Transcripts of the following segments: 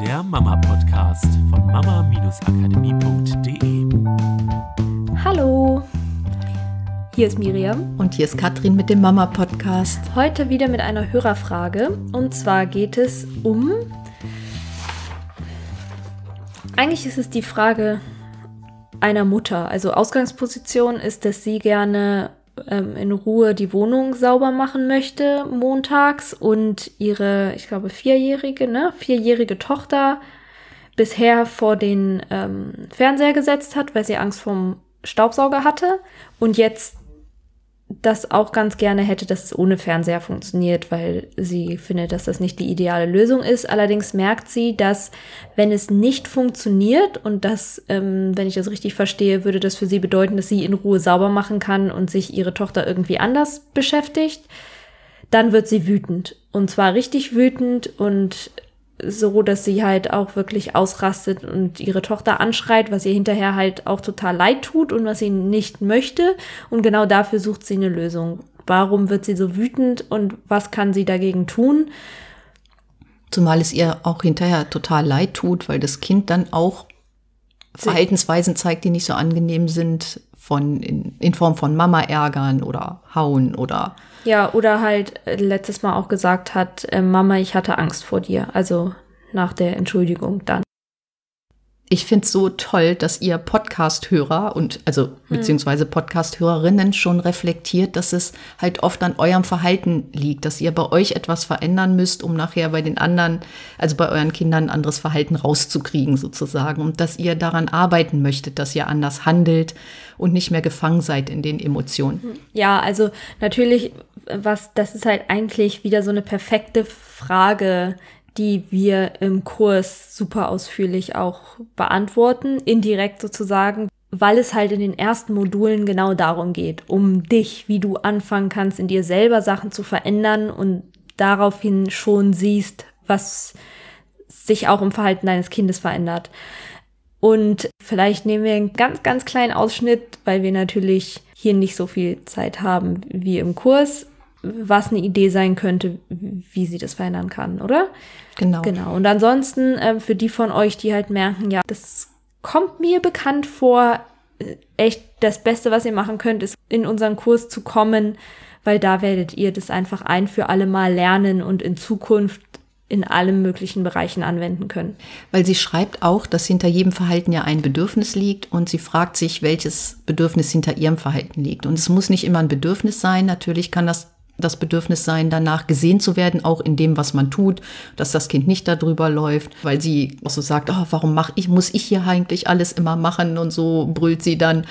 der Mama-Podcast von mama-akademie.de. Hallo, hier ist Miriam. Und hier ist Katrin mit dem Mama-Podcast. Heute wieder mit einer Hörerfrage. Und zwar geht es um. Eigentlich ist es die Frage einer Mutter. Also Ausgangsposition ist, dass sie gerne ähm, in Ruhe die Wohnung sauber machen möchte montags und ihre, ich glaube, vierjährige, ne, vierjährige Tochter bisher vor den ähm, Fernseher gesetzt hat, weil sie Angst vom Staubsauger hatte. Und jetzt das auch ganz gerne hätte, dass es ohne Fernseher funktioniert, weil sie findet, dass das nicht die ideale Lösung ist. Allerdings merkt sie, dass wenn es nicht funktioniert und das, ähm, wenn ich das richtig verstehe, würde das für sie bedeuten, dass sie in Ruhe sauber machen kann und sich ihre Tochter irgendwie anders beschäftigt, dann wird sie wütend. Und zwar richtig wütend und so, dass sie halt auch wirklich ausrastet und ihre Tochter anschreit, was ihr hinterher halt auch total leid tut und was sie nicht möchte. Und genau dafür sucht sie eine Lösung. Warum wird sie so wütend und was kann sie dagegen tun? Zumal es ihr auch hinterher total leid tut, weil das Kind dann auch Verhaltensweisen zeigt, die nicht so angenehm sind, von in, in Form von Mama ärgern oder hauen oder ja, oder halt äh, letztes Mal auch gesagt hat, äh, Mama, ich hatte Angst vor dir. Also nach der Entschuldigung dann. Ich finde es so toll, dass ihr Podcast-Hörer und also hm. beziehungsweise Podcast-Hörerinnen schon reflektiert, dass es halt oft an eurem Verhalten liegt, dass ihr bei euch etwas verändern müsst, um nachher bei den anderen, also bei euren Kindern ein anderes Verhalten rauszukriegen sozusagen und dass ihr daran arbeiten möchtet, dass ihr anders handelt und nicht mehr gefangen seid in den Emotionen. Ja, also natürlich, was das ist halt eigentlich wieder so eine perfekte Frage, die wir im Kurs super ausführlich auch beantworten, indirekt sozusagen, weil es halt in den ersten Modulen genau darum geht, um dich, wie du anfangen kannst, in dir selber Sachen zu verändern und daraufhin schon siehst, was sich auch im Verhalten deines Kindes verändert. Und vielleicht nehmen wir einen ganz, ganz kleinen Ausschnitt, weil wir natürlich hier nicht so viel Zeit haben wie im Kurs was eine Idee sein könnte, wie sie das verändern kann, oder? Genau. Genau. Und ansonsten äh, für die von euch, die halt merken, ja, das kommt mir bekannt vor, äh, echt das Beste, was ihr machen könnt, ist in unseren Kurs zu kommen, weil da werdet ihr das einfach ein für alle Mal lernen und in Zukunft in allen möglichen Bereichen anwenden können. Weil sie schreibt auch, dass hinter jedem Verhalten ja ein Bedürfnis liegt und sie fragt sich, welches Bedürfnis hinter ihrem Verhalten liegt. Und es muss nicht immer ein Bedürfnis sein. Natürlich kann das das Bedürfnis sein, danach gesehen zu werden, auch in dem, was man tut, dass das Kind nicht darüber läuft, weil sie auch so sagt, oh, warum mach ich, muss ich hier eigentlich alles immer machen und so brüllt sie dann.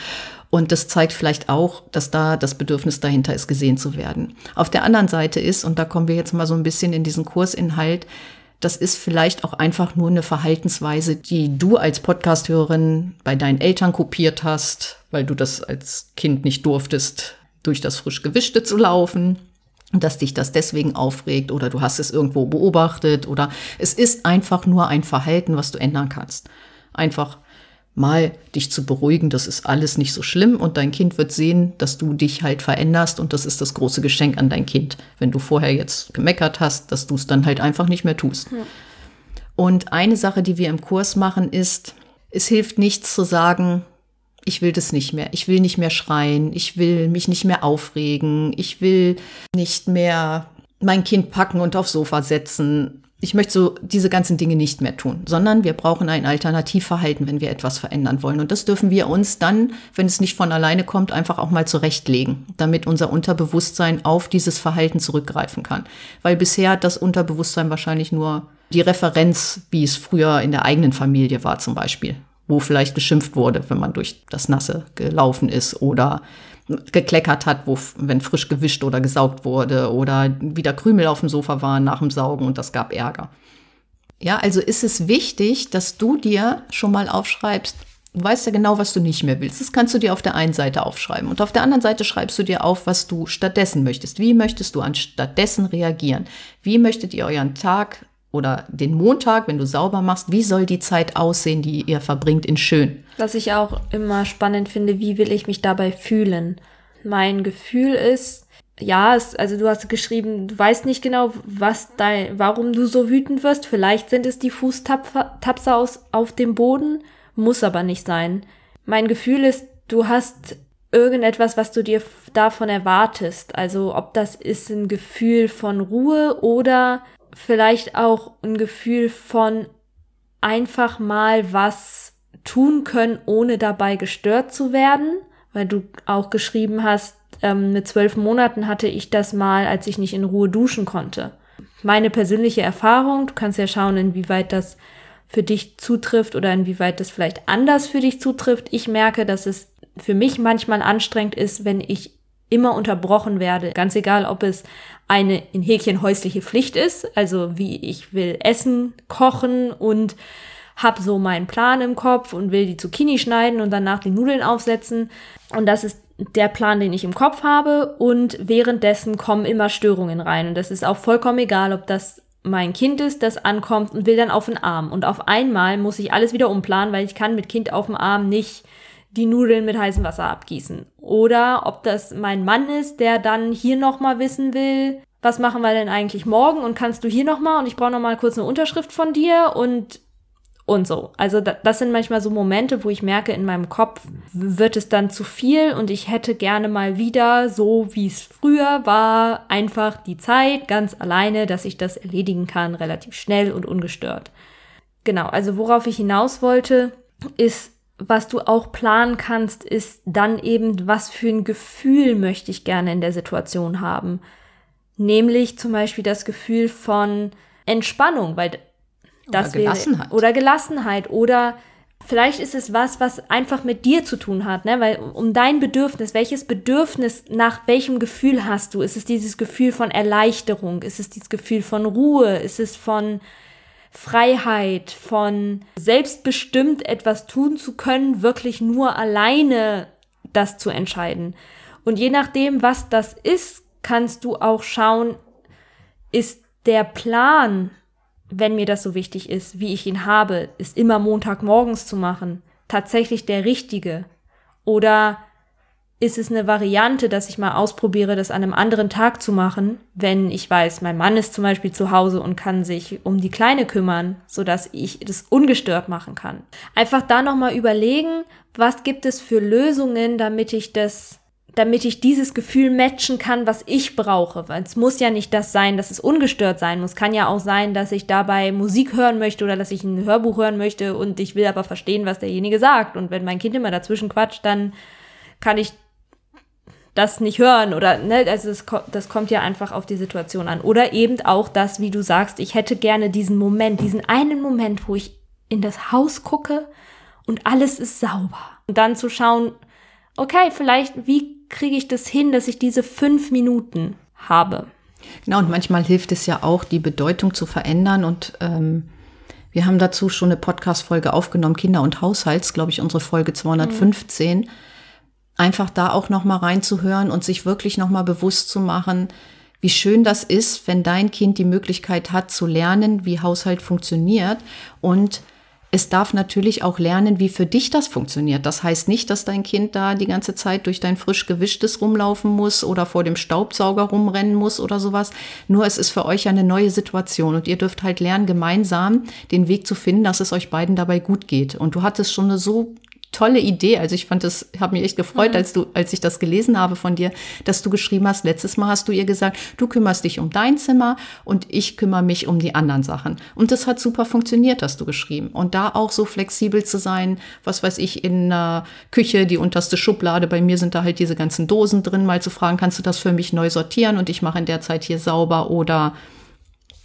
Und das zeigt vielleicht auch, dass da das Bedürfnis dahinter ist, gesehen zu werden. Auf der anderen Seite ist, und da kommen wir jetzt mal so ein bisschen in diesen Kursinhalt, das ist vielleicht auch einfach nur eine Verhaltensweise, die du als Podcasthörerin bei deinen Eltern kopiert hast, weil du das als Kind nicht durftest, durch das frisch gewischte zu laufen dass dich das deswegen aufregt oder du hast es irgendwo beobachtet oder es ist einfach nur ein Verhalten, was du ändern kannst. Einfach mal dich zu beruhigen, das ist alles nicht so schlimm und dein Kind wird sehen, dass du dich halt veränderst und das ist das große Geschenk an dein Kind. Wenn du vorher jetzt gemeckert hast, dass du es dann halt einfach nicht mehr tust. Ja. Und eine Sache, die wir im Kurs machen, ist, es hilft nichts zu sagen, ich will das nicht mehr. Ich will nicht mehr schreien. Ich will mich nicht mehr aufregen. Ich will nicht mehr mein Kind packen und aufs Sofa setzen. Ich möchte so diese ganzen Dinge nicht mehr tun, sondern wir brauchen ein Alternativverhalten, wenn wir etwas verändern wollen. Und das dürfen wir uns dann, wenn es nicht von alleine kommt, einfach auch mal zurechtlegen, damit unser Unterbewusstsein auf dieses Verhalten zurückgreifen kann. Weil bisher hat das Unterbewusstsein wahrscheinlich nur die Referenz, wie es früher in der eigenen Familie war zum Beispiel wo vielleicht geschimpft wurde, wenn man durch das Nasse gelaufen ist oder gekleckert hat, wo, wenn frisch gewischt oder gesaugt wurde oder wieder Krümel auf dem Sofa waren nach dem Saugen und das gab Ärger. Ja, also ist es wichtig, dass du dir schon mal aufschreibst, du weißt ja genau, was du nicht mehr willst. Das kannst du dir auf der einen Seite aufschreiben. Und auf der anderen Seite schreibst du dir auf, was du stattdessen möchtest. Wie möchtest du anstattdessen reagieren? Wie möchtet ihr euren Tag oder den Montag, wenn du sauber machst, wie soll die Zeit aussehen, die ihr verbringt in schön? Was ich auch immer spannend finde, wie will ich mich dabei fühlen? Mein Gefühl ist, ja, es, also du hast geschrieben, du weißt nicht genau, was dein, warum du so wütend wirst. Vielleicht sind es die Fußtapser aus, auf dem Boden, muss aber nicht sein. Mein Gefühl ist, du hast irgendetwas, was du dir davon erwartest. Also ob das ist ein Gefühl von Ruhe oder vielleicht auch ein Gefühl von einfach mal was tun können, ohne dabei gestört zu werden, weil du auch geschrieben hast, ähm, mit zwölf Monaten hatte ich das mal, als ich nicht in Ruhe duschen konnte. Meine persönliche Erfahrung, du kannst ja schauen, inwieweit das für dich zutrifft oder inwieweit das vielleicht anders für dich zutrifft. Ich merke, dass es für mich manchmal anstrengend ist, wenn ich immer unterbrochen werde. Ganz egal, ob es eine in Häkchen häusliche Pflicht ist, also wie ich will essen, kochen und hab so meinen Plan im Kopf und will die Zucchini schneiden und danach die Nudeln aufsetzen. Und das ist der Plan, den ich im Kopf habe. Und währenddessen kommen immer Störungen rein. Und das ist auch vollkommen egal, ob das mein Kind ist, das ankommt und will dann auf den Arm. Und auf einmal muss ich alles wieder umplanen, weil ich kann mit Kind auf dem Arm nicht die Nudeln mit heißem Wasser abgießen. Oder ob das mein Mann ist, der dann hier nochmal wissen will, was machen wir denn eigentlich morgen und kannst du hier nochmal und ich brauche nochmal kurz eine Unterschrift von dir und und so. Also das sind manchmal so Momente, wo ich merke, in meinem Kopf wird es dann zu viel und ich hätte gerne mal wieder, so wie es früher war, einfach die Zeit ganz alleine, dass ich das erledigen kann, relativ schnell und ungestört. Genau, also worauf ich hinaus wollte, ist, was du auch planen kannst, ist dann eben, was für ein Gefühl möchte ich gerne in der Situation haben. Nämlich zum Beispiel das Gefühl von Entspannung, weil das oder Gelassenheit. Wäre, oder Gelassenheit. Oder vielleicht ist es was, was einfach mit dir zu tun hat, ne? Weil um dein Bedürfnis, welches Bedürfnis nach welchem Gefühl hast du? Ist es dieses Gefühl von Erleichterung? Ist es dieses Gefühl von Ruhe? Ist es von Freiheit, von selbstbestimmt etwas tun zu können, wirklich nur alleine das zu entscheiden? Und je nachdem, was das ist, kannst du auch schauen, ist der Plan wenn mir das so wichtig ist, wie ich ihn habe, ist immer Montagmorgens zu machen, tatsächlich der richtige? Oder ist es eine Variante, dass ich mal ausprobiere, das an einem anderen Tag zu machen, wenn ich weiß, mein Mann ist zum Beispiel zu Hause und kann sich um die Kleine kümmern, so dass ich das ungestört machen kann. Einfach da nochmal überlegen, was gibt es für Lösungen, damit ich das damit ich dieses Gefühl matchen kann, was ich brauche. Weil es muss ja nicht das sein, dass es ungestört sein muss. Kann ja auch sein, dass ich dabei Musik hören möchte oder dass ich ein Hörbuch hören möchte und ich will aber verstehen, was derjenige sagt. Und wenn mein Kind immer dazwischen quatscht, dann kann ich das nicht hören oder ne, also das, das kommt ja einfach auf die Situation an. Oder eben auch das, wie du sagst, ich hätte gerne diesen Moment, diesen einen Moment, wo ich in das Haus gucke und alles ist sauber. Und dann zu schauen, okay, vielleicht, wie kriege ich das hin, dass ich diese fünf Minuten habe? Genau, und manchmal hilft es ja auch, die Bedeutung zu verändern. Und ähm, wir haben dazu schon eine Podcast-Folge aufgenommen, Kinder und Haushalts, glaube ich, unsere Folge 215. Mhm. Einfach da auch noch mal reinzuhören und sich wirklich noch mal bewusst zu machen, wie schön das ist, wenn dein Kind die Möglichkeit hat zu lernen, wie Haushalt funktioniert und es darf natürlich auch lernen, wie für dich das funktioniert. Das heißt nicht, dass dein Kind da die ganze Zeit durch dein frisch gewischtes rumlaufen muss oder vor dem Staubsauger rumrennen muss oder sowas. Nur es ist für euch eine neue Situation und ihr dürft halt lernen, gemeinsam den Weg zu finden, dass es euch beiden dabei gut geht. Und du hattest schon eine so tolle Idee. Also ich fand das, habe mich echt gefreut, mhm. als du, als ich das gelesen habe von dir, dass du geschrieben hast. Letztes Mal hast du ihr gesagt, du kümmerst dich um dein Zimmer und ich kümmere mich um die anderen Sachen. Und das hat super funktioniert, hast du geschrieben. Und da auch so flexibel zu sein, was weiß ich, in der Küche, die unterste Schublade, bei mir sind da halt diese ganzen Dosen drin, mal zu fragen, kannst du das für mich neu sortieren und ich mache in der Zeit hier sauber oder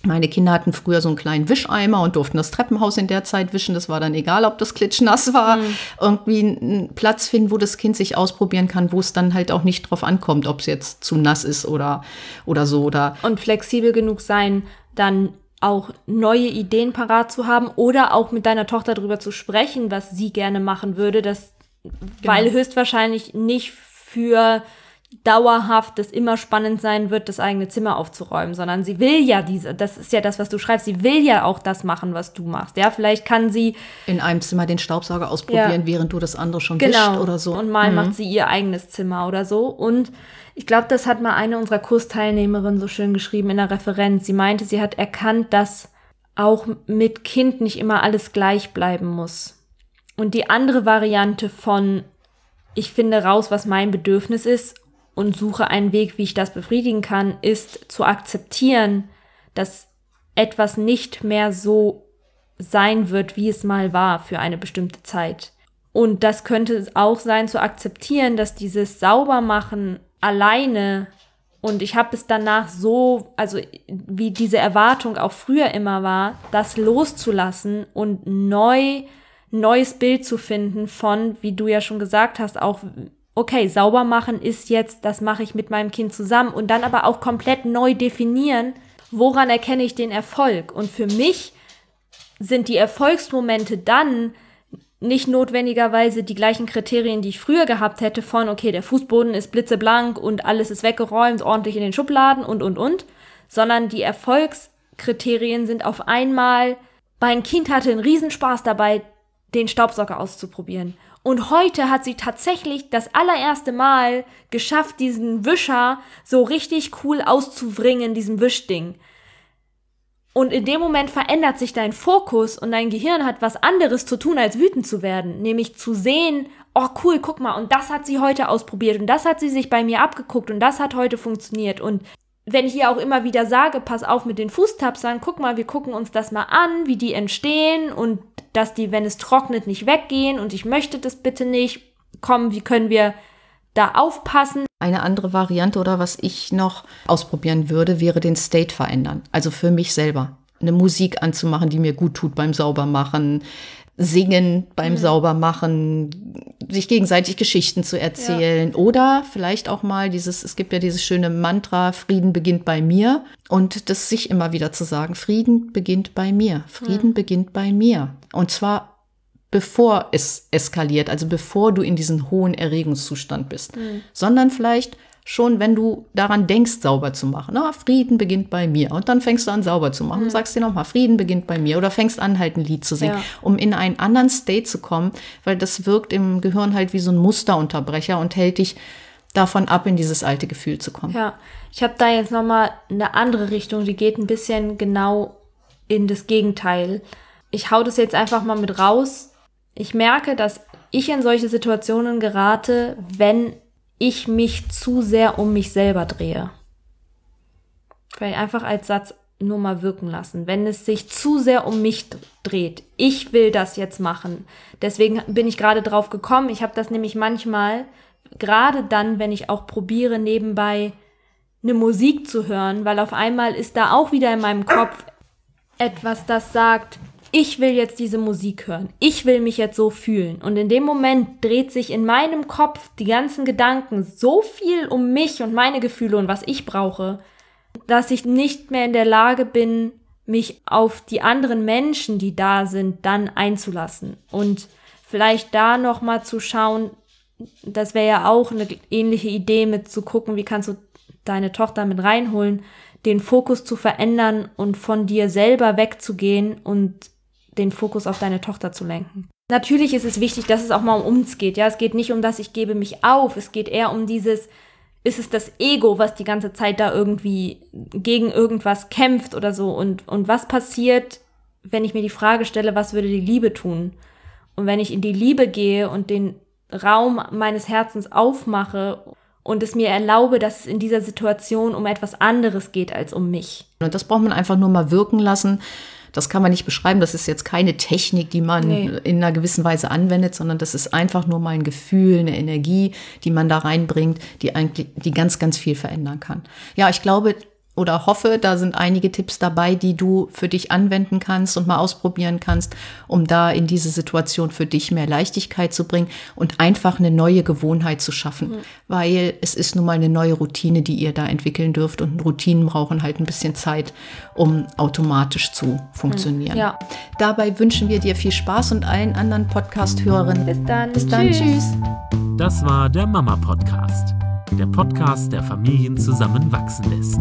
meine Kinder hatten früher so einen kleinen Wischeimer und durften das Treppenhaus in der Zeit wischen. Das war dann egal, ob das klitschnass war. Mhm. Irgendwie einen Platz finden, wo das Kind sich ausprobieren kann, wo es dann halt auch nicht drauf ankommt, ob es jetzt zu nass ist oder, oder so. Oder und flexibel genug sein, dann auch neue Ideen parat zu haben oder auch mit deiner Tochter darüber zu sprechen, was sie gerne machen würde, das, genau. weil höchstwahrscheinlich nicht für dauerhaft das immer spannend sein wird, das eigene Zimmer aufzuräumen, sondern sie will ja diese, das ist ja das, was du schreibst, sie will ja auch das machen, was du machst. Ja, vielleicht kann sie in einem Zimmer den Staubsauger ausprobieren, ja, während du das andere schon genau. wischt oder so. Und mal mhm. macht sie ihr eigenes Zimmer oder so. Und ich glaube, das hat mal eine unserer Kursteilnehmerinnen so schön geschrieben in der Referenz. Sie meinte, sie hat erkannt, dass auch mit Kind nicht immer alles gleich bleiben muss. Und die andere Variante von ich finde raus, was mein Bedürfnis ist und suche einen Weg, wie ich das befriedigen kann, ist zu akzeptieren, dass etwas nicht mehr so sein wird, wie es mal war für eine bestimmte Zeit. Und das könnte auch sein zu akzeptieren, dass dieses Saubermachen alleine und ich habe es danach so, also wie diese Erwartung auch früher immer war, das loszulassen und neu neues Bild zu finden von, wie du ja schon gesagt hast, auch okay, sauber machen ist jetzt, das mache ich mit meinem Kind zusammen und dann aber auch komplett neu definieren, woran erkenne ich den Erfolg? Und für mich sind die Erfolgsmomente dann nicht notwendigerweise die gleichen Kriterien, die ich früher gehabt hätte von, okay, der Fußboden ist blitzeblank und alles ist weggeräumt, ordentlich in den Schubladen und, und, und, sondern die Erfolgskriterien sind auf einmal, mein Kind hatte einen Riesenspaß dabei, den Staubsauger auszuprobieren. Und heute hat sie tatsächlich das allererste Mal geschafft, diesen Wischer so richtig cool auszubringen, diesem Wischding. Und in dem Moment verändert sich dein Fokus und dein Gehirn hat was anderes zu tun, als wütend zu werden. Nämlich zu sehen, oh cool, guck mal, und das hat sie heute ausprobiert und das hat sie sich bei mir abgeguckt und das hat heute funktioniert. Und wenn ich ihr auch immer wieder sage, pass auf mit den Fußtapsern, guck mal, wir gucken uns das mal an, wie die entstehen und dass die, wenn es trocknet, nicht weggehen und ich möchte das bitte nicht. Komm, wie können wir da aufpassen? Eine andere Variante oder was ich noch ausprobieren würde, wäre den State verändern. Also für mich selber. Eine Musik anzumachen, die mir gut tut beim Saubermachen, singen beim mhm. Saubermachen, sich gegenseitig Geschichten zu erzählen ja. oder vielleicht auch mal dieses, es gibt ja dieses schöne Mantra, Frieden beginnt bei mir und das sich immer wieder zu sagen, Frieden beginnt bei mir, Frieden mhm. beginnt bei mir und zwar bevor es eskaliert, also bevor du in diesen hohen Erregungszustand bist, mhm. sondern vielleicht schon, wenn du daran denkst, sauber zu machen. Na, Frieden beginnt bei mir. Und dann fängst du an, sauber zu machen mhm. und sagst dir nochmal, Frieden beginnt bei mir. Oder fängst an, halt ein Lied zu singen, ja. um in einen anderen State zu kommen, weil das wirkt im Gehirn halt wie so ein Musterunterbrecher und hält dich davon ab, in dieses alte Gefühl zu kommen. Ja, ich habe da jetzt nochmal eine andere Richtung, die geht ein bisschen genau in das Gegenteil. Ich hau das jetzt einfach mal mit raus. Ich merke, dass ich in solche Situationen gerate, wenn ich mich zu sehr um mich selber drehe. Vielleicht einfach als Satz nur mal wirken lassen. Wenn es sich zu sehr um mich dreht, ich will das jetzt machen. Deswegen bin ich gerade drauf gekommen. Ich habe das nämlich manchmal, gerade dann, wenn ich auch probiere, nebenbei eine Musik zu hören, weil auf einmal ist da auch wieder in meinem Kopf etwas, das sagt, ich will jetzt diese Musik hören. Ich will mich jetzt so fühlen. Und in dem Moment dreht sich in meinem Kopf die ganzen Gedanken so viel um mich und meine Gefühle und was ich brauche, dass ich nicht mehr in der Lage bin, mich auf die anderen Menschen, die da sind, dann einzulassen. Und vielleicht da nochmal zu schauen, das wäre ja auch eine ähnliche Idee mit zu gucken, wie kannst du deine Tochter mit reinholen, den Fokus zu verändern und von dir selber wegzugehen und den Fokus auf deine Tochter zu lenken. Natürlich ist es wichtig, dass es auch mal um uns geht. Ja, es geht nicht um das, ich gebe mich auf. Es geht eher um dieses, ist es das Ego, was die ganze Zeit da irgendwie gegen irgendwas kämpft oder so? Und, und was passiert, wenn ich mir die Frage stelle, was würde die Liebe tun? Und wenn ich in die Liebe gehe und den Raum meines Herzens aufmache und es mir erlaube, dass es in dieser Situation um etwas anderes geht als um mich. Und das braucht man einfach nur mal wirken lassen. Das kann man nicht beschreiben. Das ist jetzt keine Technik, die man nee. in einer gewissen Weise anwendet, sondern das ist einfach nur mal ein Gefühl, eine Energie, die man da reinbringt, die eigentlich, die ganz, ganz viel verändern kann. Ja, ich glaube, oder hoffe, da sind einige Tipps dabei, die du für dich anwenden kannst und mal ausprobieren kannst, um da in diese Situation für dich mehr Leichtigkeit zu bringen und einfach eine neue Gewohnheit zu schaffen, mhm. weil es ist nun mal eine neue Routine, die ihr da entwickeln dürft und Routinen brauchen halt ein bisschen Zeit, um automatisch zu funktionieren. Mhm. Ja. Dabei wünschen wir dir viel Spaß und allen anderen Podcast-Hörerinnen. Bis dann. Bis dann. Tschüss. Tschüss. Das war der Mama Podcast. der Podcast, der Familien zusammenwachsen lässt.